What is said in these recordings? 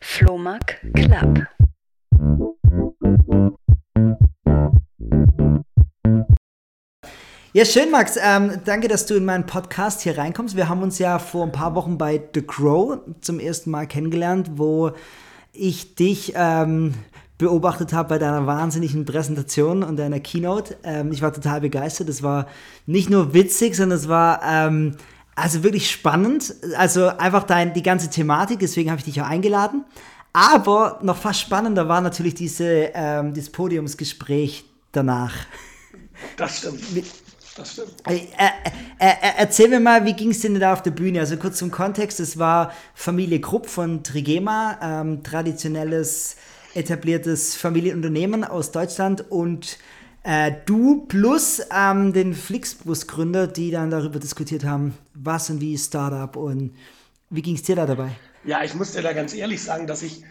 Flohmark Club. Ja, schön, Max. Ähm, danke, dass du in meinen Podcast hier reinkommst. Wir haben uns ja vor ein paar Wochen bei The Crow zum ersten Mal kennengelernt, wo ich dich ähm, beobachtet habe bei deiner wahnsinnigen Präsentation und deiner Keynote. Ähm, ich war total begeistert. Es war nicht nur witzig, sondern es war ähm, also wirklich spannend. Also einfach dein, die ganze Thematik, deswegen habe ich dich auch eingeladen. Aber noch fast spannender war natürlich diese, ähm, dieses Podiumsgespräch danach. Das stimmt. Das stimmt. Äh, äh, äh, erzähl mir mal, wie ging es denn da auf der Bühne? Also kurz zum Kontext, es war Familie Krupp von Trigema, ähm, traditionelles, etabliertes Familienunternehmen aus Deutschland und äh, du plus ähm, den Flixbus-Gründer, die dann darüber diskutiert haben, was und wie Startup und wie ging es dir da dabei? Ja, ich muss dir da ganz ehrlich sagen, dass ich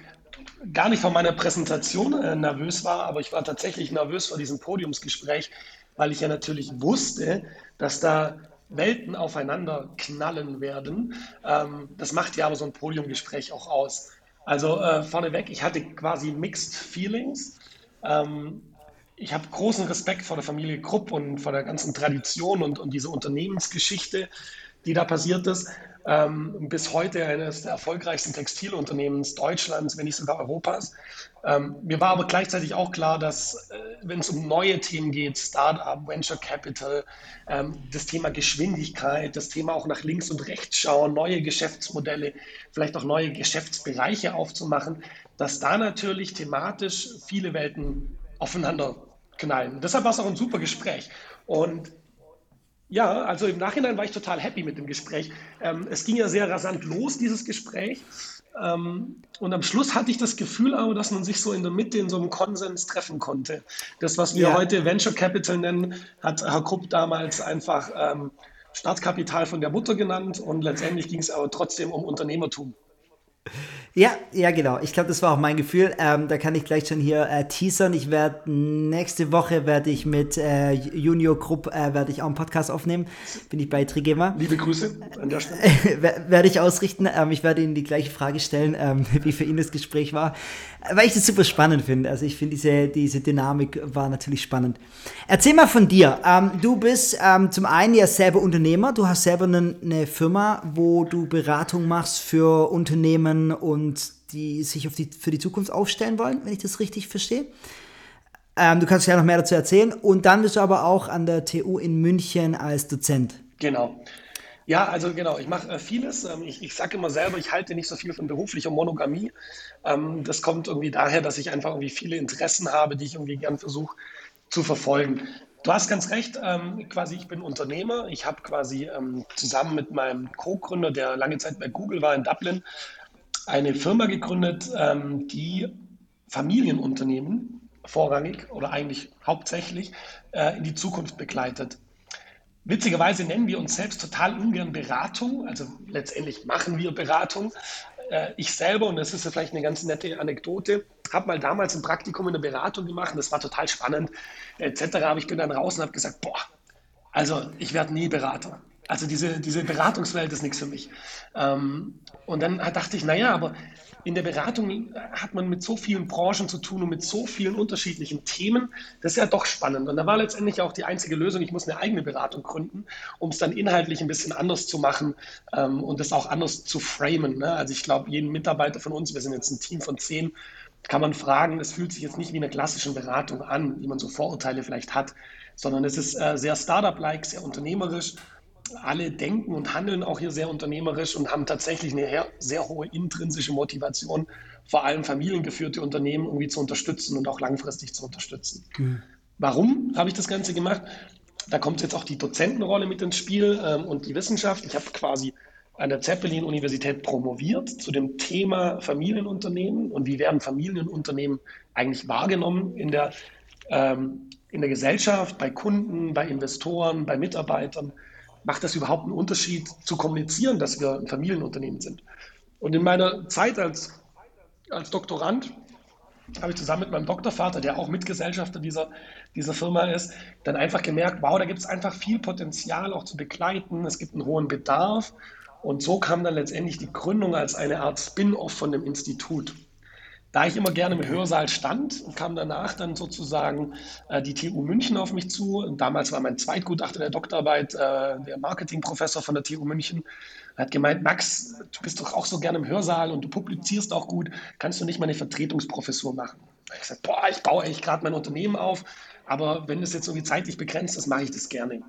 gar nicht von meiner Präsentation äh, nervös war, aber ich war tatsächlich nervös vor diesem Podiumsgespräch, weil ich ja natürlich wusste, dass da Welten aufeinander knallen werden. Ähm, das macht ja aber so ein Podiumgespräch auch aus. Also äh, vorneweg, ich hatte quasi Mixed Feelings. Ähm, ich habe großen Respekt vor der Familie Krupp und vor der ganzen Tradition und, und diese Unternehmensgeschichte, die da passiert ist ähm, bis heute eines der erfolgreichsten Textilunternehmens Deutschlands, wenn nicht sogar Europas. Ähm, mir war aber gleichzeitig auch klar, dass äh, wenn es um neue Themen geht, Startup, Venture Capital, ähm, das Thema Geschwindigkeit, das Thema auch nach links und rechts schauen, neue Geschäftsmodelle, vielleicht auch neue Geschäftsbereiche aufzumachen, dass da natürlich thematisch viele Welten aufeinander knallen. Deshalb war es auch ein super Gespräch. Und ja, also im Nachhinein war ich total happy mit dem Gespräch. Ähm, es ging ja sehr rasant los, dieses Gespräch. Ähm, und am Schluss hatte ich das Gefühl aber, dass man sich so in der Mitte in so einem Konsens treffen konnte. Das, was wir ja. heute Venture Capital nennen, hat Herr Krupp damals einfach ähm, Startkapital von der Mutter genannt und letztendlich ging es aber trotzdem um Unternehmertum. Ja, ja, genau. Ich glaube, das war auch mein Gefühl. Ähm, da kann ich gleich schon hier äh, teasern. Ich werde nächste Woche werde ich mit äh, Junior Group äh, werde ich auch einen Podcast aufnehmen. Bin ich bei Trigema. Liebe Grüße an der Stelle. werde ich ausrichten. Ähm, ich werde Ihnen die gleiche Frage stellen, ähm, wie für ihn das Gespräch war, weil ich das super spannend finde. Also ich finde diese diese Dynamik war natürlich spannend. Erzähl mal von dir. Ähm, du bist ähm, zum einen ja selber Unternehmer. Du hast selber eine, eine Firma, wo du Beratung machst für Unternehmen und und die sich auf die, für die Zukunft aufstellen wollen, wenn ich das richtig verstehe. Ähm, du kannst ja noch mehr dazu erzählen. Und dann bist du aber auch an der TU in München als Dozent. Genau. Ja, also genau, ich mache äh, vieles. Ähm, ich, ich sage immer selber, ich halte nicht so viel von beruflicher Monogamie. Ähm, das kommt irgendwie daher, dass ich einfach irgendwie viele Interessen habe, die ich irgendwie gern versuche zu verfolgen. Du hast ganz recht, ähm, quasi ich bin Unternehmer. Ich habe quasi ähm, zusammen mit meinem Co-Gründer, der lange Zeit bei Google war in Dublin, eine Firma gegründet, ähm, die Familienunternehmen vorrangig oder eigentlich hauptsächlich äh, in die Zukunft begleitet. Witzigerweise nennen wir uns selbst total ungern Beratung, also letztendlich machen wir Beratung. Äh, ich selber, und das ist ja vielleicht eine ganz nette Anekdote, habe mal damals ein Praktikum in der Beratung gemacht, das war total spannend, etc. Aber ich bin dann raus und habe gesagt, boah, also ich werde nie Berater. Also diese, diese Beratungswelt ist nichts für mich. Ähm, und dann dachte ich, naja, aber in der Beratung hat man mit so vielen Branchen zu tun und mit so vielen unterschiedlichen Themen. Das ist ja doch spannend. Und da war letztendlich auch die einzige Lösung, ich muss eine eigene Beratung gründen, um es dann inhaltlich ein bisschen anders zu machen ähm, und das auch anders zu framen. Ne? Also ich glaube, jeden Mitarbeiter von uns, wir sind jetzt ein Team von zehn, kann man fragen, es fühlt sich jetzt nicht wie eine klassische Beratung an, wie man so Vorurteile vielleicht hat, sondern es ist äh, sehr Startup-like, sehr unternehmerisch alle denken und handeln auch hier sehr unternehmerisch und haben tatsächlich eine sehr hohe intrinsische Motivation, vor allem familiengeführte Unternehmen irgendwie zu unterstützen und auch langfristig zu unterstützen. Mhm. Warum habe ich das Ganze gemacht? Da kommt jetzt auch die Dozentenrolle mit ins Spiel ähm, und die Wissenschaft. Ich habe quasi an der Zeppelin-Universität promoviert zu dem Thema Familienunternehmen und wie werden Familienunternehmen eigentlich wahrgenommen in der, ähm, in der Gesellschaft, bei Kunden, bei Investoren, bei Mitarbeitern macht das überhaupt einen Unterschied zu kommunizieren, dass wir ein Familienunternehmen sind? Und in meiner Zeit als, als Doktorand habe ich zusammen mit meinem Doktorvater, der auch Mitgesellschafter dieser, dieser Firma ist, dann einfach gemerkt, wow, da gibt es einfach viel Potenzial auch zu begleiten. Es gibt einen hohen Bedarf Und so kam dann letztendlich die Gründung als eine Art Spin-off von dem Institut. Da ich immer gerne im Hörsaal stand, kam danach dann sozusagen äh, die TU München auf mich zu. Und damals war mein Zweitgutachter der Doktorarbeit äh, der Marketingprofessor von der TU München. Er hat gemeint, Max, du bist doch auch so gerne im Hörsaal und du publizierst auch gut. Kannst du nicht mal eine Vertretungsprofessur machen? Ich gesagt, boah, ich baue eigentlich gerade mein Unternehmen auf, aber wenn es jetzt irgendwie zeitlich begrenzt ist, mache ich das gerne.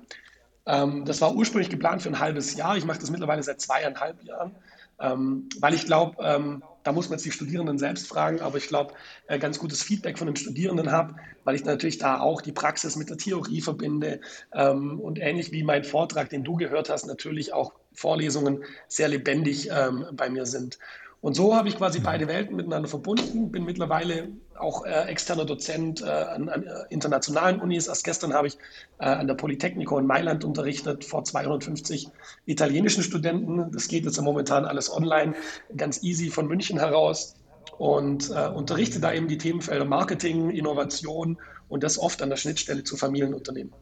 Ähm, das war ursprünglich geplant für ein halbes Jahr. Ich mache das mittlerweile seit zweieinhalb Jahren, ähm, weil ich glaube, ähm, da muss man jetzt die Studierenden selbst fragen, aber ich glaube, äh, ganz gutes Feedback von den Studierenden habe, weil ich natürlich da auch die Praxis mit der Theorie verbinde ähm, und ähnlich wie mein Vortrag, den du gehört hast, natürlich auch Vorlesungen sehr lebendig ähm, bei mir sind. Und so habe ich quasi beide Welten miteinander verbunden, bin mittlerweile auch äh, externer Dozent äh, an, an, äh, internationalen Unis. Erst gestern habe ich äh, an der Politecnico in Mailand unterrichtet, vor 250 italienischen Studenten. Das geht jetzt momentan alles online, ganz easy von München heraus. Und äh, unterrichte da eben die Themenfelder Marketing, Innovation und das oft an der Schnittstelle zu Familienunternehmen.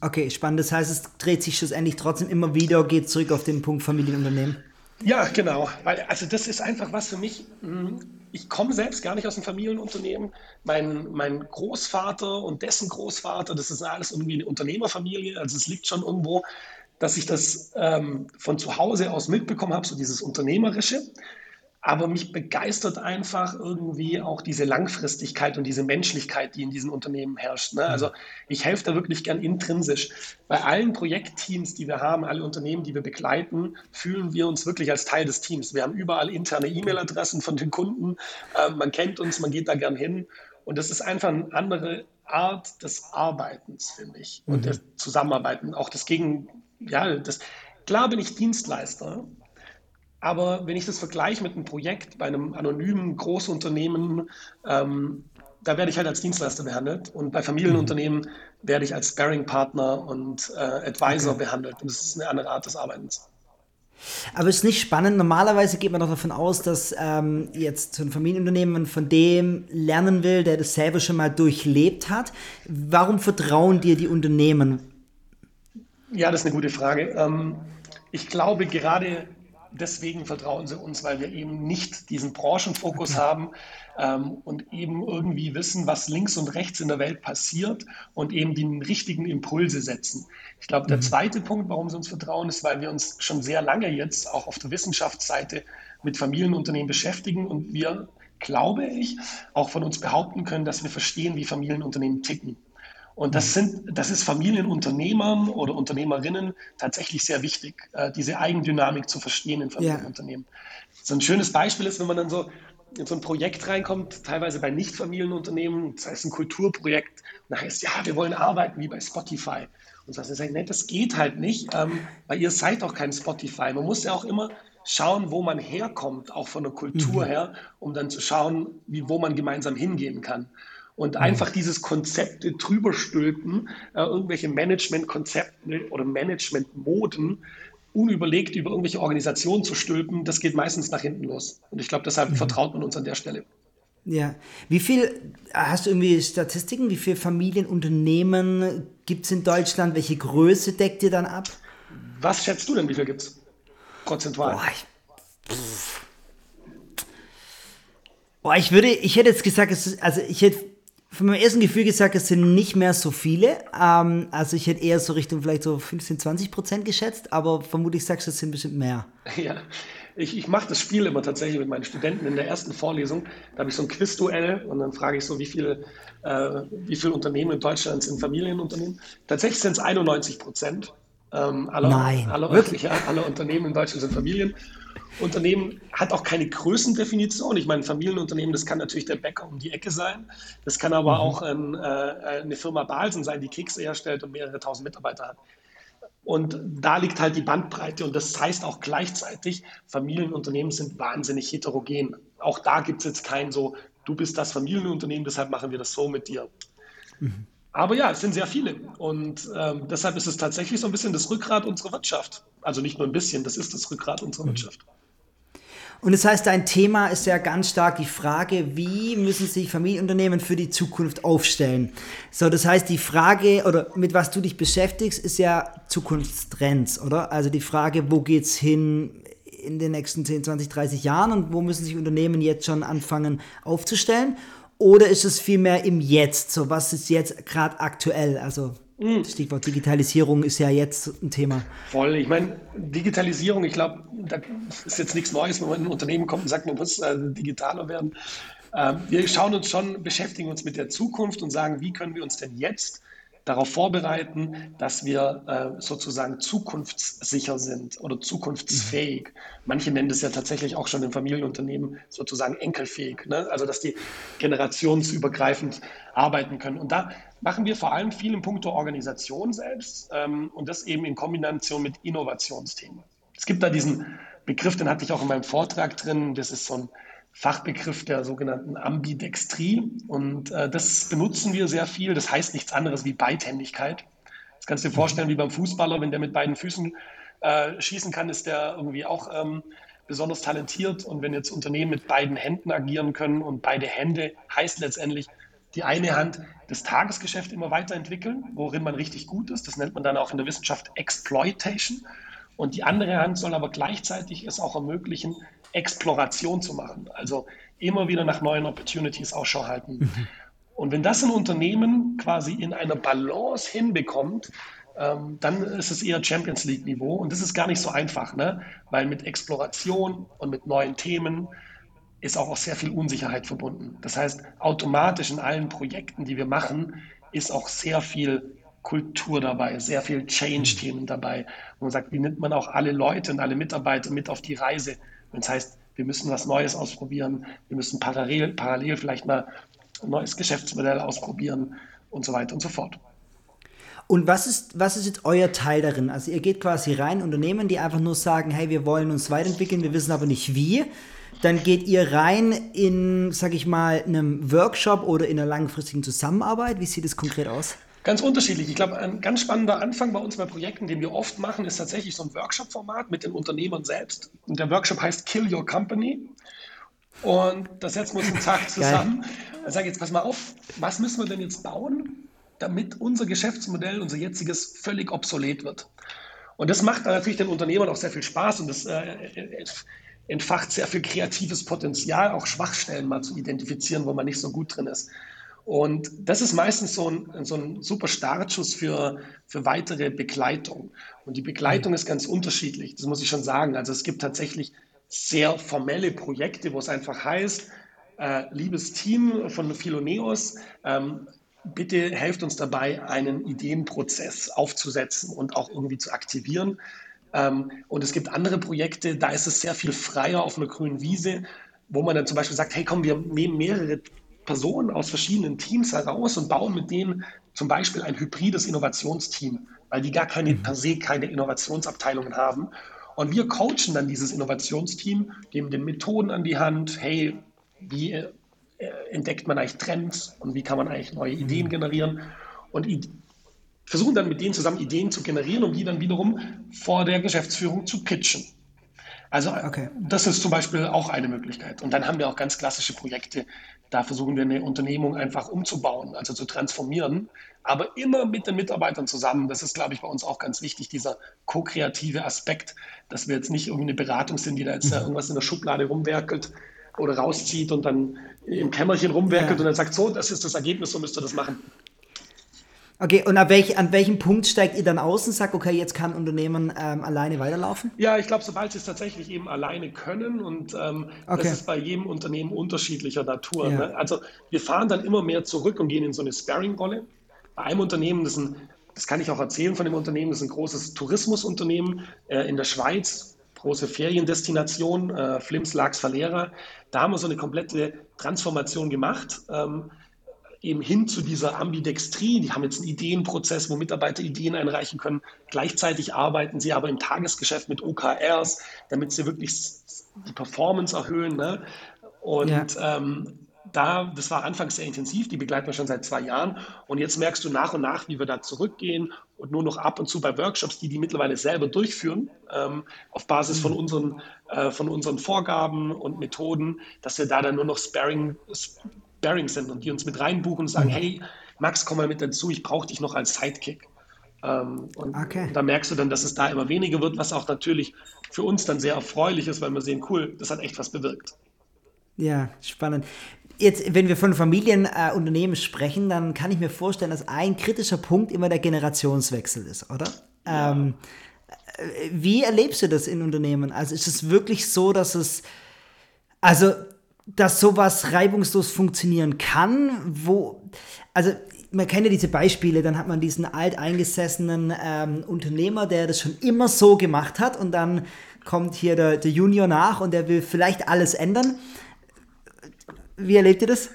Okay, spannend. Das heißt, es dreht sich schlussendlich trotzdem immer wieder, geht zurück auf den Punkt Familienunternehmen. Ja, genau. Weil, also das ist einfach was für mich. Hm, ich komme selbst gar nicht aus einem Familienunternehmen. Mein, mein Großvater und dessen Großvater, das ist alles irgendwie eine Unternehmerfamilie. Also es liegt schon irgendwo, dass ich das ähm, von zu Hause aus mitbekommen habe, so dieses Unternehmerische. Aber mich begeistert einfach irgendwie auch diese Langfristigkeit und diese Menschlichkeit, die in diesen Unternehmen herrscht. Ne? Also ich helfe da wirklich gern intrinsisch. Bei allen Projektteams, die wir haben, alle Unternehmen, die wir begleiten, fühlen wir uns wirklich als Teil des Teams. Wir haben überall interne E-Mail-Adressen von den Kunden. Ähm, man kennt uns, man geht da gern hin. Und das ist einfach eine andere Art des Arbeitens, finde ich. Und mhm. des Zusammenarbeiten. Auch das Gegen, ja, das, klar bin ich Dienstleister, aber wenn ich das vergleiche mit einem Projekt bei einem anonymen Großunternehmen, ähm, da werde ich halt als Dienstleister behandelt. Und bei Familienunternehmen werde ich als Sparing-Partner und äh, Advisor okay. behandelt. Und das ist eine andere Art des Arbeitens. Aber es ist nicht spannend. Normalerweise geht man doch davon aus, dass ähm, jetzt so ein Familienunternehmen von dem lernen will, der das selber schon mal durchlebt hat. Warum vertrauen dir die Unternehmen? Ja, das ist eine gute Frage. Ähm, ich glaube, gerade deswegen vertrauen sie uns, weil wir eben nicht diesen Branchenfokus haben ähm, und eben irgendwie wissen, was links und rechts in der Welt passiert und eben die richtigen Impulse setzen. Ich glaube, der mhm. zweite Punkt, warum sie uns vertrauen, ist, weil wir uns schon sehr lange jetzt auch auf der Wissenschaftsseite mit Familienunternehmen beschäftigen und wir, glaube ich, auch von uns behaupten können, dass wir verstehen, wie Familienunternehmen ticken. Und das, sind, das ist Familienunternehmern oder Unternehmerinnen tatsächlich sehr wichtig, äh, diese Eigendynamik zu verstehen in Familienunternehmen. Ja. So ein schönes Beispiel ist, wenn man dann so in so ein Projekt reinkommt, teilweise bei Nicht-Familienunternehmen, das heißt ein Kulturprojekt, und da heißt ja, wir wollen arbeiten wie bei Spotify. Und so sagen, nee, das geht halt nicht, ähm, weil ihr seid auch kein Spotify. Man muss ja auch immer schauen, wo man herkommt, auch von der Kultur mhm. her, um dann zu schauen, wie, wo man gemeinsam hingehen kann und mhm. einfach dieses Konzept drüber stülpen, äh, irgendwelche Management-Konzepte oder Management-Moden unüberlegt über irgendwelche Organisationen zu stülpen, das geht meistens nach hinten los. Und ich glaube, deshalb mhm. vertraut man uns an der Stelle. Ja. Wie viel, hast du irgendwie Statistiken, wie viele Familienunternehmen gibt es in Deutschland? Welche Größe deckt ihr dann ab? Was schätzt du denn, wie viel gibt es? Prozentual. Boah, ich, Boah, ich würde, ich hätte jetzt gesagt, es ist, also ich hätte von meinem ersten Gefühl gesagt, es sind nicht mehr so viele. Ähm, also ich hätte eher so Richtung vielleicht so 15, 20 Prozent geschätzt, aber vermutlich sagst du, es sind bestimmt mehr. Ja, ich, ich mache das Spiel immer tatsächlich mit meinen Studenten in der ersten Vorlesung. Da habe ich so ein Quizduell und dann frage ich so, wie viele, äh, wie viele Unternehmen in Deutschland sind Familienunternehmen. Tatsächlich sind es 91 Prozent. Ähm, aller, Nein, aller, wirklich? Ja, aller Unternehmen in Deutschland sind Familien. Unternehmen hat auch keine Größendefinition. Ich meine, ein Familienunternehmen, das kann natürlich der Bäcker um die Ecke sein. Das kann aber mhm. auch ein, äh, eine Firma Balsen sein, die Kekse herstellt und mehrere tausend Mitarbeiter hat. Und da liegt halt die Bandbreite. Und das heißt auch gleichzeitig, Familienunternehmen sind wahnsinnig heterogen. Auch da gibt es jetzt kein so, du bist das Familienunternehmen, deshalb machen wir das so mit dir. Mhm. Aber ja, es sind sehr viele. Und ähm, deshalb ist es tatsächlich so ein bisschen das Rückgrat unserer Wirtschaft. Also nicht nur ein bisschen, das ist das Rückgrat unserer mhm. Wirtschaft. Und das heißt, dein Thema ist ja ganz stark die Frage, wie müssen sich Familienunternehmen für die Zukunft aufstellen? So, das heißt, die Frage oder mit was du dich beschäftigst, ist ja Zukunftstrends, oder? Also die Frage, wo geht's hin in den nächsten 10, 20, 30 Jahren und wo müssen sich Unternehmen jetzt schon anfangen aufzustellen? Oder ist es vielmehr im Jetzt? So, was ist jetzt gerade aktuell? Also Mhm. Stichwort Digitalisierung ist ja jetzt ein Thema. Voll. Ich meine, Digitalisierung, ich glaube, das ist jetzt nichts Neues, wenn man in ein Unternehmen kommt und sagt, man muss äh, digitaler werden. Ähm, wir schauen uns schon, beschäftigen uns mit der Zukunft und sagen, wie können wir uns denn jetzt darauf vorbereiten, dass wir äh, sozusagen zukunftssicher sind oder zukunftsfähig. Manche nennen das ja tatsächlich auch schon im Familienunternehmen sozusagen enkelfähig, ne? also dass die generationsübergreifend arbeiten können. Und da machen wir vor allem viel im Punkto Organisation selbst ähm, und das eben in Kombination mit Innovationsthemen. Es gibt da diesen Begriff, den hatte ich auch in meinem Vortrag drin, das ist so ein Fachbegriff der sogenannten Ambidextrie. Und äh, das benutzen wir sehr viel. Das heißt nichts anderes wie Beidhändigkeit. Das kannst du dir vorstellen, wie beim Fußballer, wenn der mit beiden Füßen äh, schießen kann, ist der irgendwie auch ähm, besonders talentiert. Und wenn jetzt Unternehmen mit beiden Händen agieren können und beide Hände heißt letztendlich, die eine Hand das Tagesgeschäft immer weiterentwickeln, worin man richtig gut ist. Das nennt man dann auch in der Wissenschaft Exploitation. Und die andere Hand soll aber gleichzeitig es auch ermöglichen, Exploration zu machen. Also immer wieder nach neuen Opportunities Ausschau halten. Mhm. Und wenn das ein Unternehmen quasi in einer Balance hinbekommt, ähm, dann ist es eher Champions League-Niveau. Und das ist gar nicht so einfach, ne? weil mit Exploration und mit neuen Themen ist auch, auch sehr viel Unsicherheit verbunden. Das heißt, automatisch in allen Projekten, die wir machen, ist auch sehr viel Kultur dabei, sehr viel Change-Themen dabei. Und man sagt, wie nimmt man auch alle Leute und alle Mitarbeiter mit auf die Reise? Wenn es heißt, wir müssen was Neues ausprobieren, wir müssen parallel, parallel vielleicht mal ein neues Geschäftsmodell ausprobieren und so weiter und so fort. Und was ist, was ist jetzt euer Teil darin? Also ihr geht quasi rein, Unternehmen, die einfach nur sagen, hey, wir wollen uns weiterentwickeln, wir wissen aber nicht wie. Dann geht ihr rein in, sag ich mal, einem Workshop oder in einer langfristigen Zusammenarbeit. Wie sieht es konkret aus? Ganz unterschiedlich. Ich glaube, ein ganz spannender Anfang bei uns bei Projekten, den wir oft machen, ist tatsächlich so ein Workshop-Format mit den Unternehmern selbst. Und der Workshop heißt Kill Your Company. Und das setzen wir uns einen Tag zusammen. Dann sage ich jetzt, pass mal auf, was müssen wir denn jetzt bauen, damit unser Geschäftsmodell, unser jetziges, völlig obsolet wird? Und das macht natürlich den Unternehmern auch sehr viel Spaß und das äh, entfacht sehr viel kreatives Potenzial, auch Schwachstellen mal zu identifizieren, wo man nicht so gut drin ist. Und das ist meistens so ein, so ein super Startschuss für, für weitere Begleitung. Und die Begleitung ist ganz unterschiedlich, das muss ich schon sagen. Also es gibt tatsächlich sehr formelle Projekte, wo es einfach heißt, äh, liebes Team von Philoneos, ähm, bitte helft uns dabei, einen Ideenprozess aufzusetzen und auch irgendwie zu aktivieren. Ähm, und es gibt andere Projekte, da ist es sehr viel freier auf einer grünen Wiese, wo man dann zum Beispiel sagt, hey komm, wir nehmen mehrere Personen aus verschiedenen Teams heraus und bauen mit denen zum Beispiel ein hybrides Innovationsteam, weil die gar keine mhm. per se keine Innovationsabteilungen haben. Und wir coachen dann dieses Innovationsteam, geben den Methoden an die Hand, hey, wie äh, entdeckt man eigentlich Trends und wie kann man eigentlich neue mhm. Ideen generieren und versuchen dann mit denen zusammen Ideen zu generieren, um die dann wiederum vor der Geschäftsführung zu pitchen. Also okay. das ist zum Beispiel auch eine Möglichkeit. Und dann haben wir auch ganz klassische Projekte. Da versuchen wir eine Unternehmung einfach umzubauen, also zu transformieren, aber immer mit den Mitarbeitern zusammen. Das ist, glaube ich, bei uns auch ganz wichtig, dieser ko-kreative Aspekt, dass wir jetzt nicht irgendeine Beratung sind, die da jetzt mhm. irgendwas in der Schublade rumwerkelt oder rauszieht und dann im Kämmerchen rumwerkelt ja. und dann sagt, so, das ist das Ergebnis, so müsst ihr das machen. Okay, und an, welch, an welchem Punkt steigt ihr dann aus und sagt, okay, jetzt kann ein Unternehmen ähm, alleine weiterlaufen? Ja, ich glaube, sobald sie es tatsächlich eben alleine können und ähm, okay. das ist bei jedem Unternehmen unterschiedlicher Natur. Ja. Ne? Also wir fahren dann immer mehr zurück und gehen in so eine Sparing-Rolle. Bei einem Unternehmen, das, ein, das kann ich auch erzählen von dem Unternehmen, das ist ein großes Tourismusunternehmen äh, in der Schweiz, große Feriendestination, äh, Flims, Lax, Valera. Da haben wir so eine komplette Transformation gemacht. Ähm, eben hin zu dieser Ambidextrie. Die haben jetzt einen Ideenprozess, wo Mitarbeiter Ideen einreichen können. Gleichzeitig arbeiten sie aber im Tagesgeschäft mit OKRs, damit sie wirklich die Performance erhöhen. Ne? Und ja. ähm, da, das war anfangs sehr intensiv, die begleiten wir schon seit zwei Jahren. Und jetzt merkst du nach und nach, wie wir da zurückgehen und nur noch ab und zu bei Workshops, die die mittlerweile selber durchführen, ähm, auf Basis von unseren, äh, von unseren Vorgaben und Methoden, dass wir da dann nur noch Sparring, Sparring sind und die uns mit reinbuchen und sagen, hey, Max, komm mal mit dazu, ich brauche dich noch als Sidekick. Ähm, und okay. da merkst du dann, dass es da immer weniger wird, was auch natürlich für uns dann sehr erfreulich ist, weil wir sehen, cool, das hat echt was bewirkt. Ja, spannend. Jetzt, wenn wir von Familienunternehmen äh, sprechen, dann kann ich mir vorstellen, dass ein kritischer Punkt immer der Generationswechsel ist, oder? Ja. Ähm, äh, wie erlebst du das in Unternehmen? Also ist es wirklich so, dass es, also, dass sowas reibungslos funktionieren kann, wo, also man kennt ja diese Beispiele, dann hat man diesen alteingesessenen ähm, Unternehmer, der das schon immer so gemacht hat und dann kommt hier der, der Junior nach und der will vielleicht alles ändern. Wie erlebt ihr das?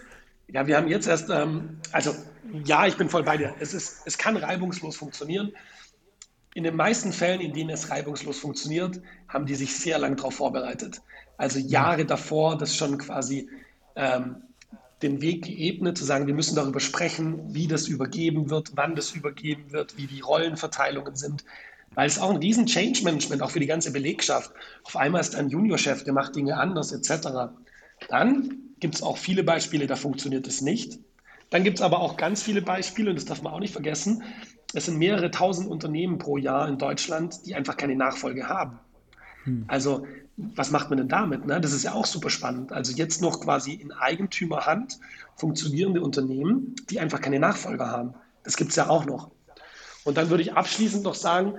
Ja, wir haben jetzt erst, ähm, also ja, ich bin voll bei dir. Es, ist, es kann reibungslos funktionieren. In den meisten Fällen, in denen es reibungslos funktioniert, haben die sich sehr lange darauf vorbereitet. Also Jahre davor, das schon quasi ähm, den Weg geebnet, zu sagen, wir müssen darüber sprechen, wie das übergeben wird, wann das übergeben wird, wie die Rollenverteilungen sind. Weil es auch ein riesen Change Management, auch für die ganze Belegschaft. Auf einmal ist ein Juniorchef, der macht Dinge anders, etc. Dann gibt es auch viele Beispiele, da funktioniert es nicht. Dann gibt es aber auch ganz viele Beispiele, und das darf man auch nicht vergessen, es sind mehrere tausend Unternehmen pro Jahr in Deutschland, die einfach keine Nachfolge haben. Hm. Also was macht man denn damit? Ne? Das ist ja auch super spannend. Also jetzt noch quasi in Eigentümerhand funktionierende Unternehmen, die einfach keine Nachfolger haben. Das gibt es ja auch noch. Und dann würde ich abschließend noch sagen,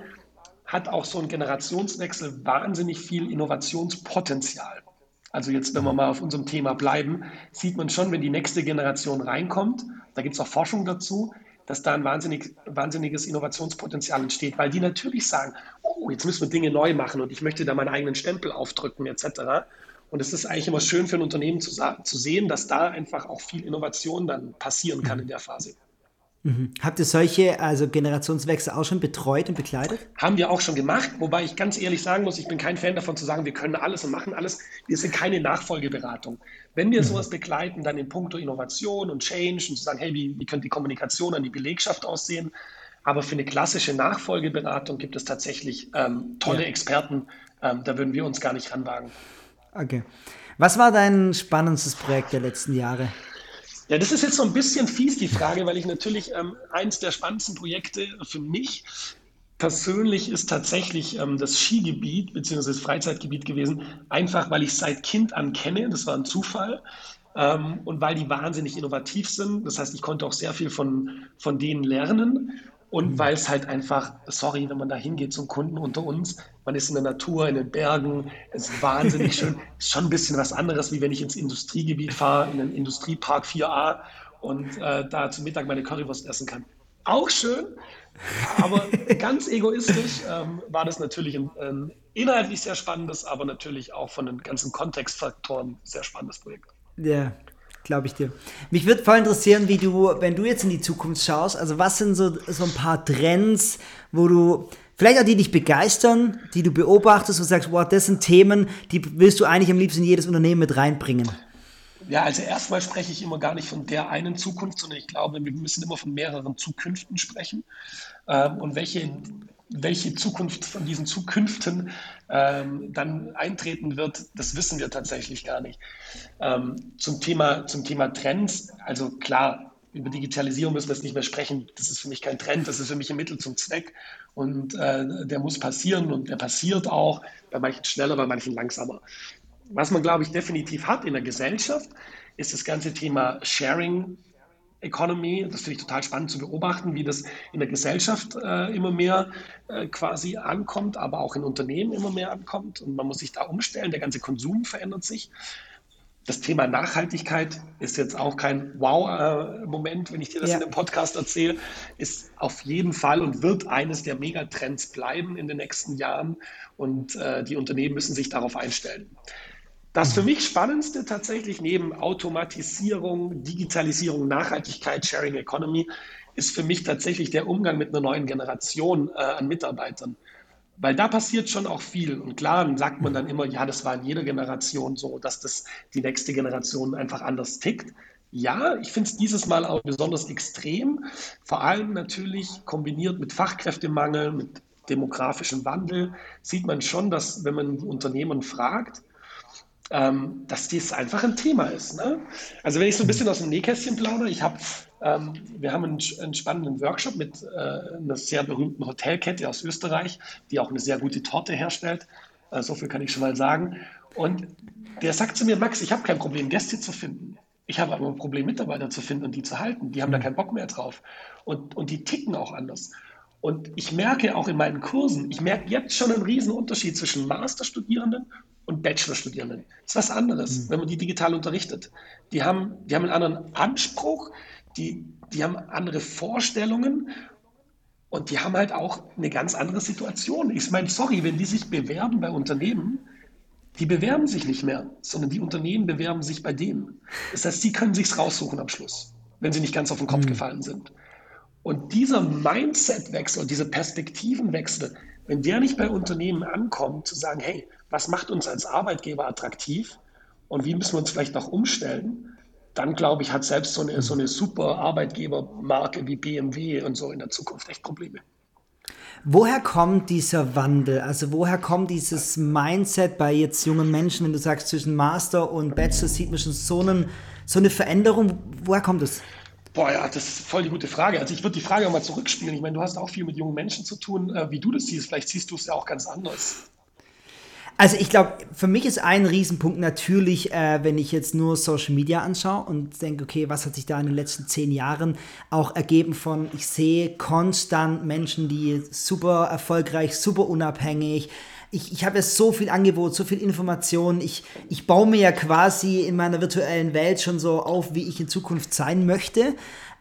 hat auch so ein Generationswechsel wahnsinnig viel Innovationspotenzial. Also jetzt, wenn wir mal auf unserem Thema bleiben, sieht man schon, wenn die nächste Generation reinkommt, da gibt es auch Forschung dazu, dass da ein wahnsinnig, wahnsinniges Innovationspotenzial entsteht, weil die natürlich sagen, oh, jetzt müssen wir Dinge neu machen und ich möchte da meinen eigenen Stempel aufdrücken etc. Und es ist eigentlich immer schön für ein Unternehmen zu, zu sehen, dass da einfach auch viel Innovation dann passieren kann in der Phase. Mhm. Habt ihr solche, also Generationswechsel auch schon betreut und begleitet? Haben wir auch schon gemacht, wobei ich ganz ehrlich sagen muss, ich bin kein Fan davon zu sagen, wir können alles und machen alles. Wir sind keine Nachfolgeberatung. Wenn wir mhm. sowas begleiten, dann in puncto Innovation und Change und zu sagen, hey, wie, wie könnte die Kommunikation an die Belegschaft aussehen? Aber für eine klassische Nachfolgeberatung gibt es tatsächlich ähm, tolle ja. Experten. Ähm, da würden wir uns gar nicht ranwagen. Okay. Was war dein spannendstes Projekt der letzten Jahre? Ja, das ist jetzt so ein bisschen fies, die Frage, weil ich natürlich ähm, eins der spannendsten Projekte für mich persönlich ist tatsächlich ähm, das Skigebiet bzw. das Freizeitgebiet gewesen, einfach weil ich es seit Kind an kenne, das war ein Zufall. Ähm, und weil die wahnsinnig innovativ sind. Das heißt, ich konnte auch sehr viel von, von denen lernen. Und mhm. weil es halt einfach, sorry, wenn man da hingeht zum Kunden unter uns, man ist in der Natur, in den Bergen, es ist wahnsinnig schön. Ist schon ein bisschen was anderes, wie wenn ich ins Industriegebiet fahre, in den Industriepark 4a und äh, da zum Mittag meine Currywurst essen kann. Auch schön, aber ganz egoistisch ähm, war das natürlich ein, ein inhaltlich sehr spannendes, aber natürlich auch von den ganzen Kontextfaktoren sehr spannendes Projekt. Ja, Glaube ich dir. Mich würde voll interessieren, wie du, wenn du jetzt in die Zukunft schaust, also was sind so, so ein paar Trends, wo du, vielleicht auch die dich begeistern, die du beobachtest und sagst, wow, das sind Themen, die willst du eigentlich am liebsten in jedes Unternehmen mit reinbringen? Ja, also erstmal spreche ich immer gar nicht von der einen Zukunft, sondern ich glaube, wir müssen immer von mehreren Zukünften sprechen. Ähm, und welche welche Zukunft von diesen Zukünften ähm, dann eintreten wird, das wissen wir tatsächlich gar nicht. Ähm, zum, Thema, zum Thema Trends, also klar, über Digitalisierung müssen wir jetzt nicht mehr sprechen. Das ist für mich kein Trend, das ist für mich ein Mittel zum Zweck. Und äh, der muss passieren und der passiert auch, bei manchen schneller, bei manchen langsamer. Was man, glaube ich, definitiv hat in der Gesellschaft, ist das ganze Thema Sharing Economy. Das finde ich total spannend zu beobachten, wie das in der Gesellschaft äh, immer mehr äh, quasi ankommt, aber auch in Unternehmen immer mehr ankommt. Und man muss sich da umstellen. Der ganze Konsum verändert sich. Das Thema Nachhaltigkeit ist jetzt auch kein Wow-Moment, wenn ich dir das ja. in dem Podcast erzähle, ist auf jeden Fall und wird eines der Megatrends bleiben in den nächsten Jahren. Und äh, die Unternehmen müssen sich darauf einstellen. Das für mich Spannendste tatsächlich neben Automatisierung, Digitalisierung, Nachhaltigkeit, Sharing Economy ist für mich tatsächlich der Umgang mit einer neuen Generation äh, an Mitarbeitern. Weil da passiert schon auch viel. Und klar, sagt man dann immer, ja, das war in jeder Generation so, dass das die nächste Generation einfach anders tickt. Ja, ich finde es dieses Mal auch besonders extrem, vor allem natürlich kombiniert mit Fachkräftemangel, mit demografischem Wandel, sieht man schon, dass wenn man Unternehmen fragt, ähm, dass dies einfach ein Thema ist. Ne? Also wenn ich so ein bisschen aus dem Nähkästchen plaudere, ich habe, ähm, wir haben einen, einen, spannenden Workshop mit äh, einer sehr berühmten Hotelkette aus Österreich, die auch eine sehr gute Torte herstellt. Äh, so viel kann ich schon mal sagen. Und der sagt zu mir, Max, ich habe kein Problem, Gäste zu finden. Ich habe aber ein Problem, Mitarbeiter zu finden und die zu halten. Die haben da mhm. keinen Bock mehr drauf. Und, und die ticken auch anders. Und ich merke auch in meinen Kursen, ich merke jetzt schon einen riesen Unterschied zwischen Masterstudierenden und Bachelorstudierenden. Das ist was anderes, mhm. wenn man die digital unterrichtet. Die haben, die haben einen anderen Anspruch, die, die haben andere Vorstellungen und die haben halt auch eine ganz andere Situation. Ich meine, sorry, wenn die sich bewerben bei Unternehmen, die bewerben sich nicht mehr, sondern die Unternehmen bewerben sich bei denen. Das heißt, sie können sich's raussuchen am Schluss, wenn sie nicht ganz auf den Kopf mhm. gefallen sind. Und dieser Mindset-Wechsel, dieser Perspektivenwechsel, wenn der nicht bei Unternehmen ankommt, zu sagen, hey, was macht uns als Arbeitgeber attraktiv und wie müssen wir uns vielleicht noch umstellen, dann glaube ich, hat selbst so eine, so eine super Arbeitgebermarke wie BMW und so in der Zukunft echt Probleme. Woher kommt dieser Wandel? Also woher kommt dieses Mindset bei jetzt jungen Menschen, wenn du sagst, zwischen Master und Bachelor sieht man schon so, einen, so eine Veränderung? Woher kommt es? Boah, ja, das ist voll die gute Frage. Also ich würde die Frage mal zurückspielen. Ich meine, du hast auch viel mit jungen Menschen zu tun, äh, wie du das siehst. Vielleicht siehst du es ja auch ganz anders. Also ich glaube, für mich ist ein Riesenpunkt natürlich, äh, wenn ich jetzt nur Social Media anschaue und denke, okay, was hat sich da in den letzten zehn Jahren auch ergeben von, ich sehe konstant Menschen, die super erfolgreich, super unabhängig, ich, ich habe ja so viel Angebot, so viel Information. Ich, ich baue mir ja quasi in meiner virtuellen Welt schon so auf, wie ich in Zukunft sein möchte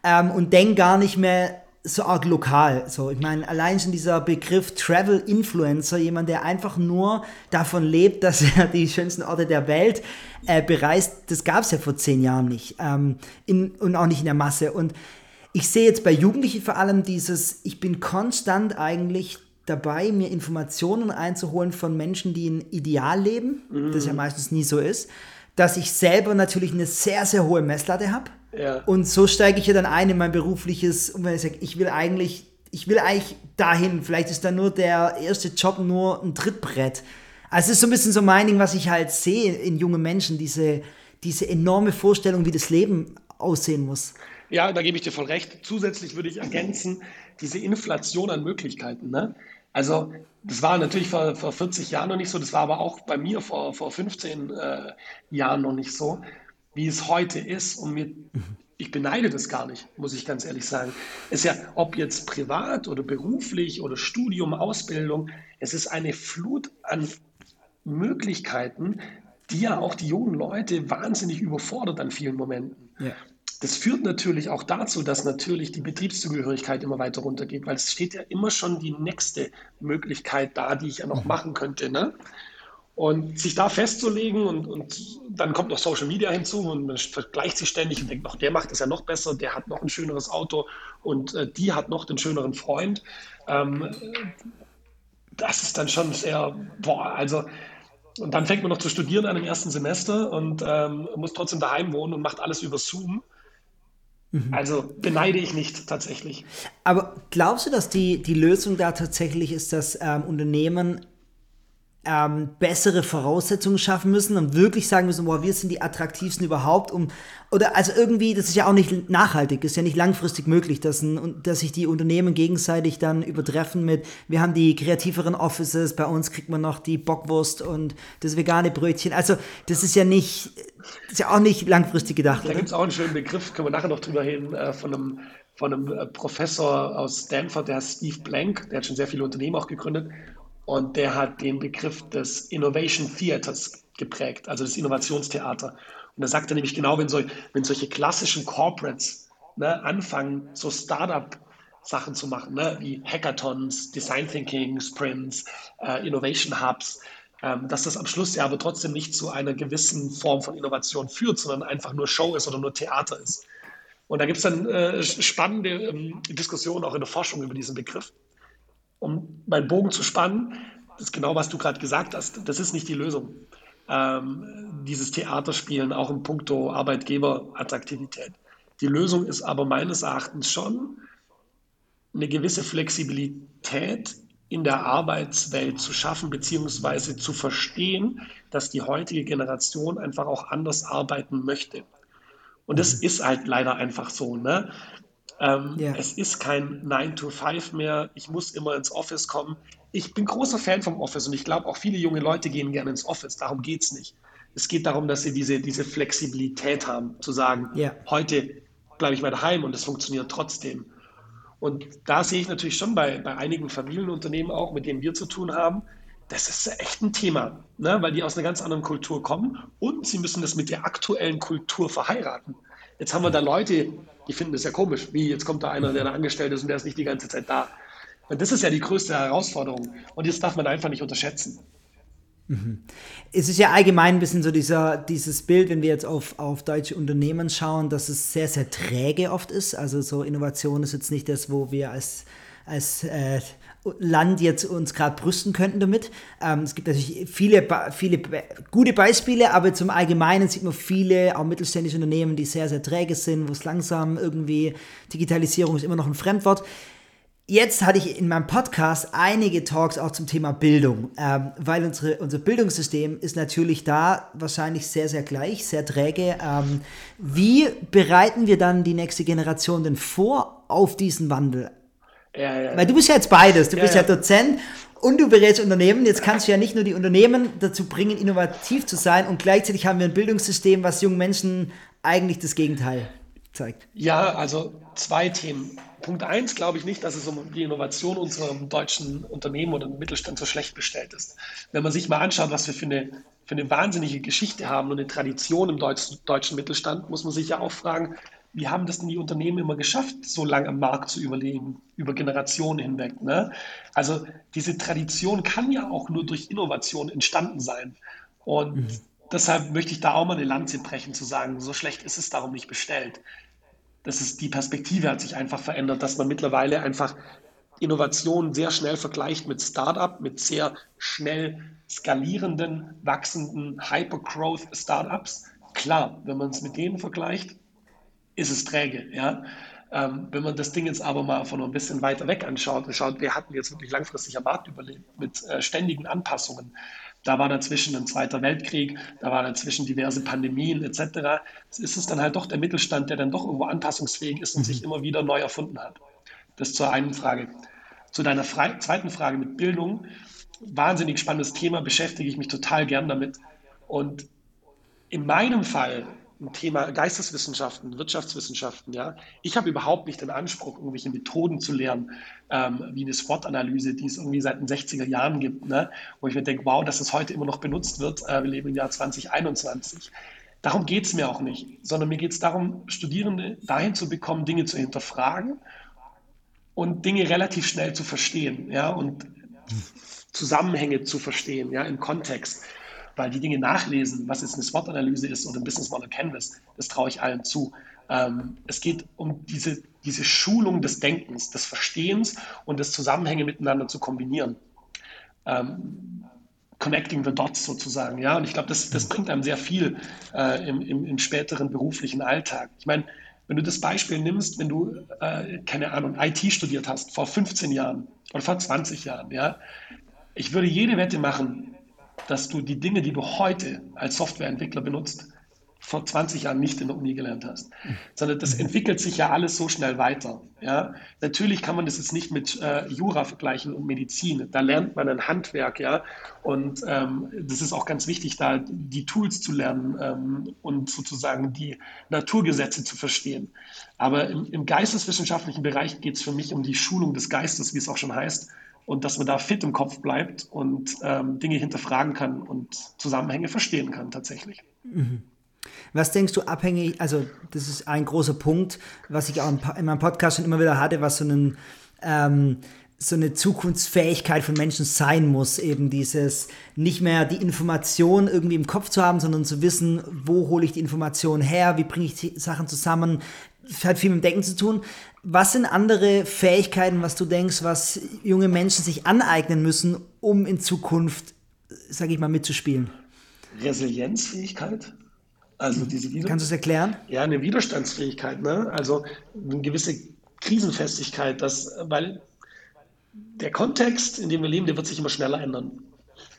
ähm, und denke gar nicht mehr so arg lokal. So, ich meine, allein schon dieser Begriff Travel Influencer, jemand, der einfach nur davon lebt, dass er die schönsten Orte der Welt äh, bereist, das gab es ja vor zehn Jahren nicht. Ähm, in, und auch nicht in der Masse. Und ich sehe jetzt bei Jugendlichen vor allem dieses, ich bin konstant eigentlich dabei, mir Informationen einzuholen von Menschen, die ein Ideal leben, mhm. das ja meistens nie so ist, dass ich selber natürlich eine sehr, sehr hohe Messlatte habe. Ja. Und so steige ich ja dann ein in mein berufliches, und wenn ich sage, ich will eigentlich, ich will eigentlich dahin, vielleicht ist dann nur der erste Job nur ein Trittbrett. Also es ist so ein bisschen so mein Ding, was ich halt sehe in jungen Menschen, diese, diese enorme Vorstellung, wie das Leben aussehen muss. Ja, da gebe ich dir voll recht. Zusätzlich würde ich ergänzen, diese Inflation an Möglichkeiten. Ne? Also das war natürlich vor, vor 40 Jahren noch nicht so, das war aber auch bei mir vor, vor 15 äh, Jahren noch nicht so, wie es heute ist. Und mir, ich beneide das gar nicht, muss ich ganz ehrlich sagen. Es ist ja, ob jetzt privat oder beruflich oder Studium, Ausbildung, es ist eine Flut an Möglichkeiten, die ja auch die jungen Leute wahnsinnig überfordert an vielen Momenten. Ja. Das führt natürlich auch dazu, dass natürlich die Betriebszugehörigkeit immer weiter runtergeht, weil es steht ja immer schon die nächste Möglichkeit da, die ich ja noch mhm. machen könnte. Ne? Und sich da festzulegen und, und dann kommt noch Social Media hinzu und man vergleicht sich ständig und denkt noch, der macht es ja noch besser, der hat noch ein schöneres Auto und äh, die hat noch den schöneren Freund. Ähm, das ist dann schon sehr, boah, also und dann fängt man noch zu studieren an dem ersten Semester und ähm, muss trotzdem daheim wohnen und macht alles über Zoom. Mhm. Also beneide ich nicht tatsächlich. Aber glaubst du, dass die, die Lösung da tatsächlich ist, dass ähm, Unternehmen ähm, bessere Voraussetzungen schaffen müssen und wirklich sagen müssen, boah, wir sind die attraktivsten überhaupt, um oder also irgendwie, das ist ja auch nicht nachhaltig, ist ja nicht langfristig möglich, dass, ein, dass sich die Unternehmen gegenseitig dann übertreffen mit, wir haben die kreativeren Offices, bei uns kriegt man noch die Bockwurst und das vegane Brötchen. Also das ist ja nicht, ist ja auch nicht langfristig gedacht. Da gibt es auch einen schönen Begriff, können wir nachher noch drüber reden, äh, von einem von einem äh, Professor aus Stanford, der heißt Steve Blank, der hat schon sehr viele Unternehmen auch gegründet und der hat den Begriff des Innovation Theaters geprägt, also das Innovationstheater. Und da sagt er nämlich genau, wenn, so, wenn solche klassischen Corporates ne, anfangen, so Startup-Sachen zu machen, ne, wie Hackathons, Design Thinking, Sprints, äh, Innovation Hubs, ähm, dass das am Schluss ja aber trotzdem nicht zu einer gewissen Form von Innovation führt, sondern einfach nur Show ist oder nur Theater ist. Und da gibt es dann äh, spannende ähm, Diskussionen auch in der Forschung über diesen Begriff. Um meinen Bogen zu spannen, das ist genau, was du gerade gesagt hast. Das ist nicht die Lösung. Ähm, dieses Theaterspielen auch in puncto Arbeitgeberattraktivität. Die Lösung ist aber meines Erachtens schon, eine gewisse Flexibilität in der Arbeitswelt zu schaffen, beziehungsweise zu verstehen, dass die heutige Generation einfach auch anders arbeiten möchte. Und das mhm. ist halt leider einfach so. Ne? Ähm, yeah. Es ist kein 9 to 5 mehr. Ich muss immer ins Office kommen. Ich bin großer Fan vom Office und ich glaube auch viele junge Leute gehen gerne ins Office. Darum geht es nicht. Es geht darum, dass sie diese, diese Flexibilität haben, zu sagen, yeah. heute bleibe ich mal daheim und es funktioniert trotzdem. Und da sehe ich natürlich schon bei, bei einigen Familienunternehmen auch, mit denen wir zu tun haben, das ist echt ein Thema, ne? weil die aus einer ganz anderen Kultur kommen und sie müssen das mit der aktuellen Kultur verheiraten. Jetzt haben wir da Leute, die finden das ja komisch, wie jetzt kommt da einer, der da angestellt ist und der ist nicht die ganze Zeit da. Und das ist ja die größte Herausforderung und das darf man einfach nicht unterschätzen. Mhm. Es ist ja allgemein ein bisschen so dieser, dieses Bild, wenn wir jetzt auf, auf deutsche Unternehmen schauen, dass es sehr, sehr träge oft ist. Also so Innovation ist jetzt nicht das, wo wir als, als äh, Land jetzt uns gerade brüsten könnten damit. Ähm, es gibt natürlich viele, viele gute Beispiele, aber zum Allgemeinen sieht man viele, auch mittelständische Unternehmen, die sehr, sehr träge sind, wo es langsam irgendwie, Digitalisierung ist immer noch ein Fremdwort. Jetzt hatte ich in meinem Podcast einige Talks auch zum Thema Bildung, ähm, weil unsere, unser Bildungssystem ist natürlich da wahrscheinlich sehr, sehr gleich, sehr träge. Ähm, wie bereiten wir dann die nächste Generation denn vor auf diesen Wandel? Ja, ja. Weil du bist ja jetzt beides. Du ja, bist ja, Dozent und du berätst Unternehmen. Jetzt kannst du ja nicht nur die Unternehmen dazu bringen, innovativ zu sein und gleichzeitig haben wir ein Bildungssystem, was jungen Menschen eigentlich das Gegenteil zeigt. Ja, also zwei Themen. Punkt eins glaube ich nicht, dass es um die Innovation unserer deutschen Unternehmen oder Mittelstand so schlecht bestellt ist. Wenn man sich mal anschaut, was wir für eine, für eine wahnsinnige Geschichte haben und eine Tradition im deutschen, deutschen Mittelstand, muss man sich ja auch fragen, wie haben das denn die Unternehmen immer geschafft, so lange am Markt zu überleben, über Generationen hinweg? Ne? Also diese Tradition kann ja auch nur durch Innovation entstanden sein. Und mhm. deshalb möchte ich da auch mal eine Lanze brechen, zu sagen, so schlecht ist es darum nicht bestellt das ist die Perspektive hat sich einfach verändert, dass man mittlerweile einfach Innovation sehr schnell vergleicht mit Startup, mit sehr schnell skalierenden, wachsenden Hypergrowth Startups. Klar, wenn man es mit denen vergleicht, ist es träge. Ja? Ähm, wenn man das Ding jetzt aber mal von ein bisschen weiter weg anschaut und schaut, wer hatten jetzt wirklich langfristig am Markt überlebt mit äh, ständigen Anpassungen, da war dazwischen ein Zweiter Weltkrieg, da waren dazwischen diverse Pandemien etc. Es ist es dann halt doch der Mittelstand, der dann doch irgendwo anpassungsfähig ist und mhm. sich immer wieder neu erfunden hat. Das zur einen Frage. Zu deiner Fre zweiten Frage mit Bildung. Wahnsinnig spannendes Thema, beschäftige ich mich total gern damit. Und in meinem Fall ein Thema Geisteswissenschaften, Wirtschaftswissenschaften. Ja, ich habe überhaupt nicht den Anspruch, irgendwelche Methoden zu lernen, ähm, wie eine SWOT-Analyse, die es irgendwie seit den 60er Jahren gibt, ne? wo ich mir denke, wow, dass es heute immer noch benutzt wird. Äh, wir leben im Jahr 2021. Darum geht es mir auch nicht, sondern mir geht es darum, Studierende dahin zu bekommen, Dinge zu hinterfragen und Dinge relativ schnell zu verstehen, ja, und Zusammenhänge zu verstehen, ja, im Kontext weil die Dinge nachlesen, was jetzt eine SWOT-Analyse ist oder ein Business Model Canvas, das traue ich allen zu. Ähm, es geht um diese, diese Schulung des Denkens, des Verstehens und des Zusammenhänge miteinander zu kombinieren. Ähm, connecting the dots sozusagen, ja. Und ich glaube, das, das bringt einem sehr viel äh, im, im, im, späteren beruflichen Alltag. Ich meine, wenn du das Beispiel nimmst, wenn du, äh, keine Ahnung, IT studiert hast vor 15 Jahren oder vor 20 Jahren, ja, ich würde jede Wette machen, dass du die Dinge, die du heute als Softwareentwickler benutzt, vor 20 Jahren nicht in der Uni gelernt hast, sondern das entwickelt sich ja alles so schnell weiter. Ja? Natürlich kann man das jetzt nicht mit äh, Jura vergleichen und Medizin. Da lernt man ein Handwerk, ja, und ähm, das ist auch ganz wichtig, da die Tools zu lernen ähm, und sozusagen die Naturgesetze zu verstehen. Aber im, im geisteswissenschaftlichen Bereich geht es für mich um die Schulung des Geistes, wie es auch schon heißt, und dass man da fit im Kopf bleibt und ähm, Dinge hinterfragen kann und Zusammenhänge verstehen kann tatsächlich. Mhm. Was denkst du abhängig, also das ist ein großer Punkt, was ich auch in meinem Podcast schon immer wieder hatte, was so einen ähm, so eine Zukunftsfähigkeit von Menschen sein muss, eben dieses nicht mehr die Information irgendwie im Kopf zu haben, sondern zu wissen, wo hole ich die Information her, wie bringe ich die Sachen zusammen, es hat viel mit dem Denken zu tun. Was sind andere Fähigkeiten, was du denkst, was junge Menschen sich aneignen müssen, um in Zukunft, sage ich mal, mitzuspielen? Resilienzfähigkeit. Also diese Wider Kannst du es erklären? Ja, eine Widerstandsfähigkeit, ne? Also eine gewisse Krisenfestigkeit, das, weil der Kontext, in dem wir leben, der wird sich immer schneller ändern.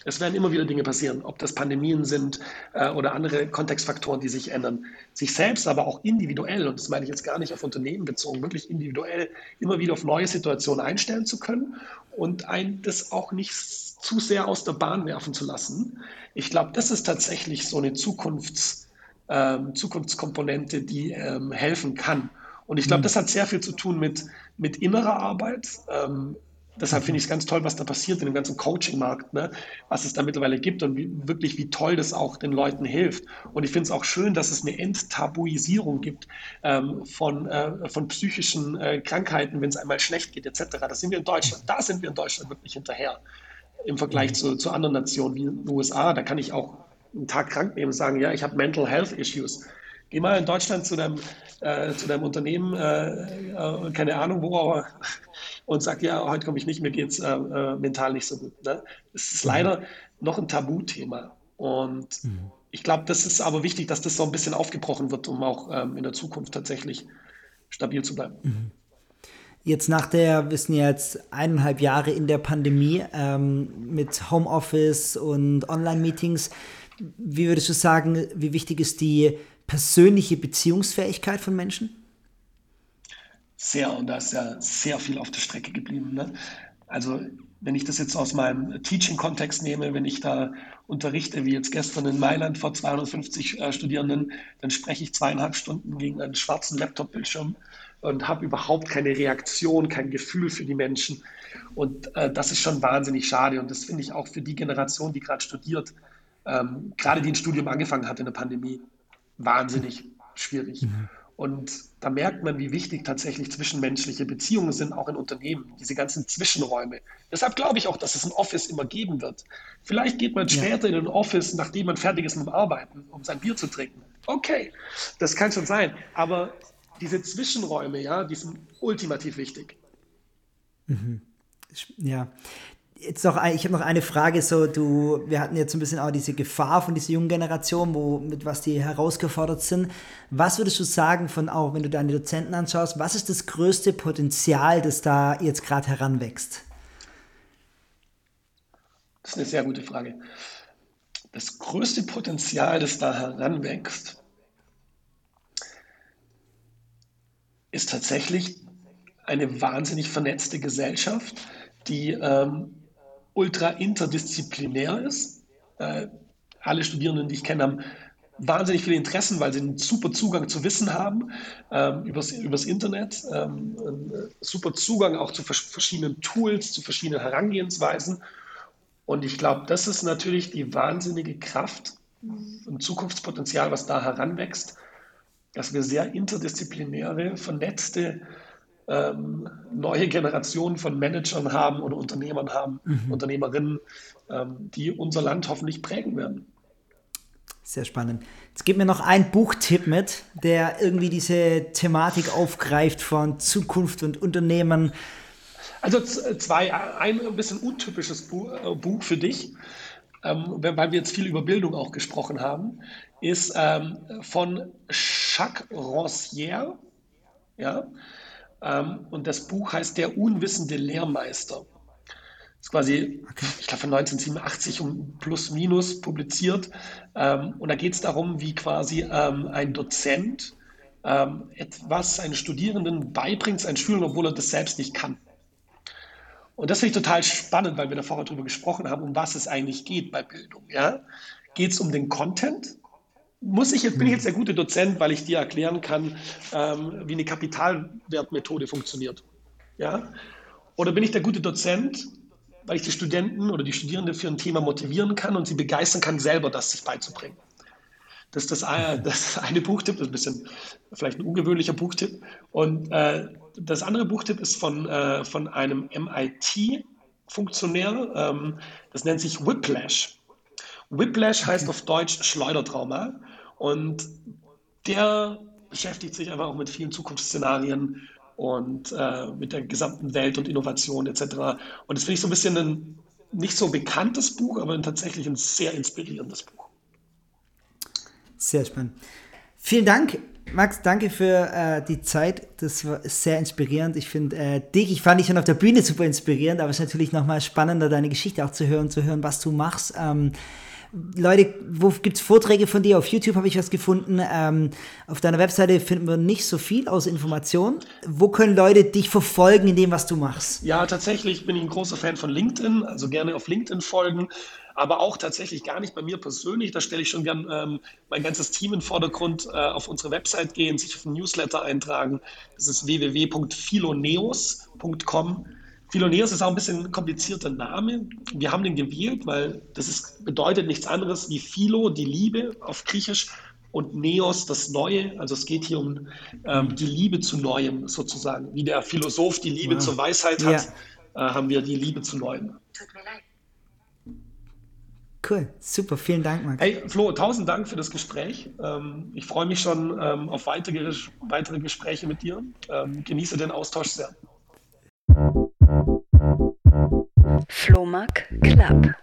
Es werden immer wieder Dinge passieren, ob das Pandemien sind äh, oder andere Kontextfaktoren, die sich ändern. Sich selbst aber auch individuell, und das meine ich jetzt gar nicht auf Unternehmen bezogen, wirklich individuell immer wieder auf neue Situationen einstellen zu können und ein das auch nicht zu sehr aus der Bahn werfen zu lassen. Ich glaube, das ist tatsächlich so eine Zukunfts, ähm, Zukunftskomponente, die ähm, helfen kann. Und ich glaube, mhm. das hat sehr viel zu tun mit, mit innerer Arbeit, ähm, Deshalb finde ich es ganz toll, was da passiert in dem ganzen Coaching-Markt, ne? was es da mittlerweile gibt und wie, wirklich, wie toll das auch den Leuten hilft. Und ich finde es auch schön, dass es eine Enttabuisierung gibt ähm, von, äh, von psychischen äh, Krankheiten, wenn es einmal schlecht geht, etc. Das sind wir in Deutschland, da sind wir in Deutschland wirklich hinterher im Vergleich mhm. zu, zu anderen Nationen wie den USA. Da kann ich auch einen Tag krank nehmen und sagen, ja, ich habe Mental Health Issues. Geh mal in Deutschland zu deinem, äh, zu deinem Unternehmen, äh, äh, keine Ahnung wo, aber und sagt, ja, heute komme ich nicht, mir geht es äh, äh, mental nicht so gut. Ne? Es ist mhm. leider noch ein Tabuthema. Und mhm. ich glaube, das ist aber wichtig, dass das so ein bisschen aufgebrochen wird, um auch ähm, in der Zukunft tatsächlich stabil zu bleiben. Mhm. Jetzt nach der, wir sind jetzt eineinhalb Jahre in der Pandemie ähm, mit Homeoffice und Online-Meetings. Wie würdest du sagen, wie wichtig ist die persönliche Beziehungsfähigkeit von Menschen? Sehr, und da ist ja sehr viel auf der Strecke geblieben. Ne? Also wenn ich das jetzt aus meinem Teaching-Kontext nehme, wenn ich da unterrichte, wie jetzt gestern in Mailand vor 250 äh, Studierenden, dann spreche ich zweieinhalb Stunden gegen einen schwarzen Laptop-Bildschirm und habe überhaupt keine Reaktion, kein Gefühl für die Menschen. Und äh, das ist schon wahnsinnig schade. Und das finde ich auch für die Generation, die gerade studiert, ähm, gerade die ein Studium angefangen hat in der Pandemie, wahnsinnig schwierig. Mhm. Und da merkt man, wie wichtig tatsächlich zwischenmenschliche Beziehungen sind, auch in Unternehmen, diese ganzen Zwischenräume. Deshalb glaube ich auch, dass es ein Office immer geben wird. Vielleicht geht man später ja. in ein Office, nachdem man fertig ist mit dem Arbeiten, um sein Bier zu trinken. Okay, das kann schon sein. Aber diese Zwischenräume, ja, die sind ultimativ wichtig. Mhm. Ja, jetzt noch, ich habe noch eine Frage. So, du, wir hatten jetzt ein bisschen auch diese Gefahr von dieser jungen Generation, wo mit was die herausgefordert sind. Was würdest du sagen von auch, wenn du deine Dozenten anschaust, was ist das größte Potenzial, das da jetzt gerade heranwächst? Das ist eine sehr gute Frage. Das größte Potenzial, das da heranwächst, ist tatsächlich eine wahnsinnig vernetzte Gesellschaft, die ähm, ultra interdisziplinär ist. Äh, alle Studierenden, die ich kenne, haben wahnsinnig viele Interessen, weil sie einen super Zugang zu Wissen haben ähm, übers, übers Internet, ähm, äh, super Zugang auch zu verschiedenen Tools, zu verschiedenen Herangehensweisen. Und ich glaube, das ist natürlich die wahnsinnige Kraft und Zukunftspotenzial, was da heranwächst, dass wir sehr interdisziplinäre, vernetzte ähm, neue Generationen von Managern haben oder Unternehmern haben, mhm. Unternehmerinnen, ähm, die unser Land hoffentlich prägen werden. Sehr spannend. Jetzt gib mir noch einen Buchtipp mit, der irgendwie diese Thematik aufgreift von Zukunft und Unternehmen. Also zwei, ein bisschen untypisches äh, Buch, für dich, ähm, weil wir jetzt viel über Bildung auch gesprochen haben, ist ähm, von Jacques Rancière. Ja, und das Buch heißt Der unwissende Lehrmeister. Das ist quasi, okay. ich glaube, von 1987 um plus minus publiziert. Ähm, und da geht es darum, wie quasi ähm, ein Dozent etwas einen Studierenden beibringt, seinen Schülern, obwohl er das selbst nicht kann. Und das finde ich total spannend, weil wir da vorher darüber gesprochen haben, um was es eigentlich geht bei Bildung. Ja? Geht es um den Content? Muss ich jetzt, bin ich jetzt der gute Dozent, weil ich dir erklären kann, ähm, wie eine Kapitalwertmethode funktioniert? Ja? Oder bin ich der gute Dozent, weil ich die Studenten oder die Studierenden für ein Thema motivieren kann und sie begeistern kann, selber das sich beizubringen? Das ist das, eine, das eine Buchtipp, das ist ein bisschen vielleicht ein ungewöhnlicher Buchtipp. Und äh, das andere Buchtipp ist von, äh, von einem MIT-Funktionär, ähm, das nennt sich Whiplash. Whiplash heißt auf Deutsch Schleudertrauma. Und der beschäftigt sich einfach auch mit vielen Zukunftsszenarien und äh, mit der gesamten Welt und Innovation etc. Und das finde ich so ein bisschen ein nicht so bekanntes Buch, aber tatsächlich ein sehr inspirierendes Buch. Sehr spannend. Vielen Dank, Max. Danke für äh, die Zeit. Das war sehr inspirierend. Ich finde äh, dich, ich fand dich schon auf der Bühne super inspirierend, aber es ist natürlich nochmal spannender, deine Geschichte auch zu hören, zu hören, was du machst. Ähm, Leute, wo gibt es Vorträge von dir? Auf YouTube habe ich was gefunden. Ähm, auf deiner Webseite finden wir nicht so viel aus Informationen. Wo können Leute dich verfolgen in dem, was du machst? Ja, tatsächlich bin ich ein großer Fan von LinkedIn, also gerne auf LinkedIn folgen, aber auch tatsächlich gar nicht bei mir persönlich. Da stelle ich schon gern ähm, mein ganzes Team in den Vordergrund, äh, auf unsere Website gehen, sich auf ein Newsletter eintragen. Das ist www.philoneos.com. Philoneos ist auch ein bisschen ein komplizierter Name. Wir haben den gewählt, weil das ist, bedeutet nichts anderes wie Philo, die Liebe auf Griechisch, und Neos, das Neue. Also es geht hier um ähm, die Liebe zu Neuem sozusagen. Wie der Philosoph die Liebe wow. zur Weisheit hat, ja. äh, haben wir die Liebe zu Neuem. Tut mir leid. Cool, super, vielen Dank, Max. Hey, Flo, tausend Dank für das Gespräch. Ähm, ich freue mich schon ähm, auf weitere, weitere Gespräche mit dir. Ähm, genieße den Austausch sehr. Flohmark Club.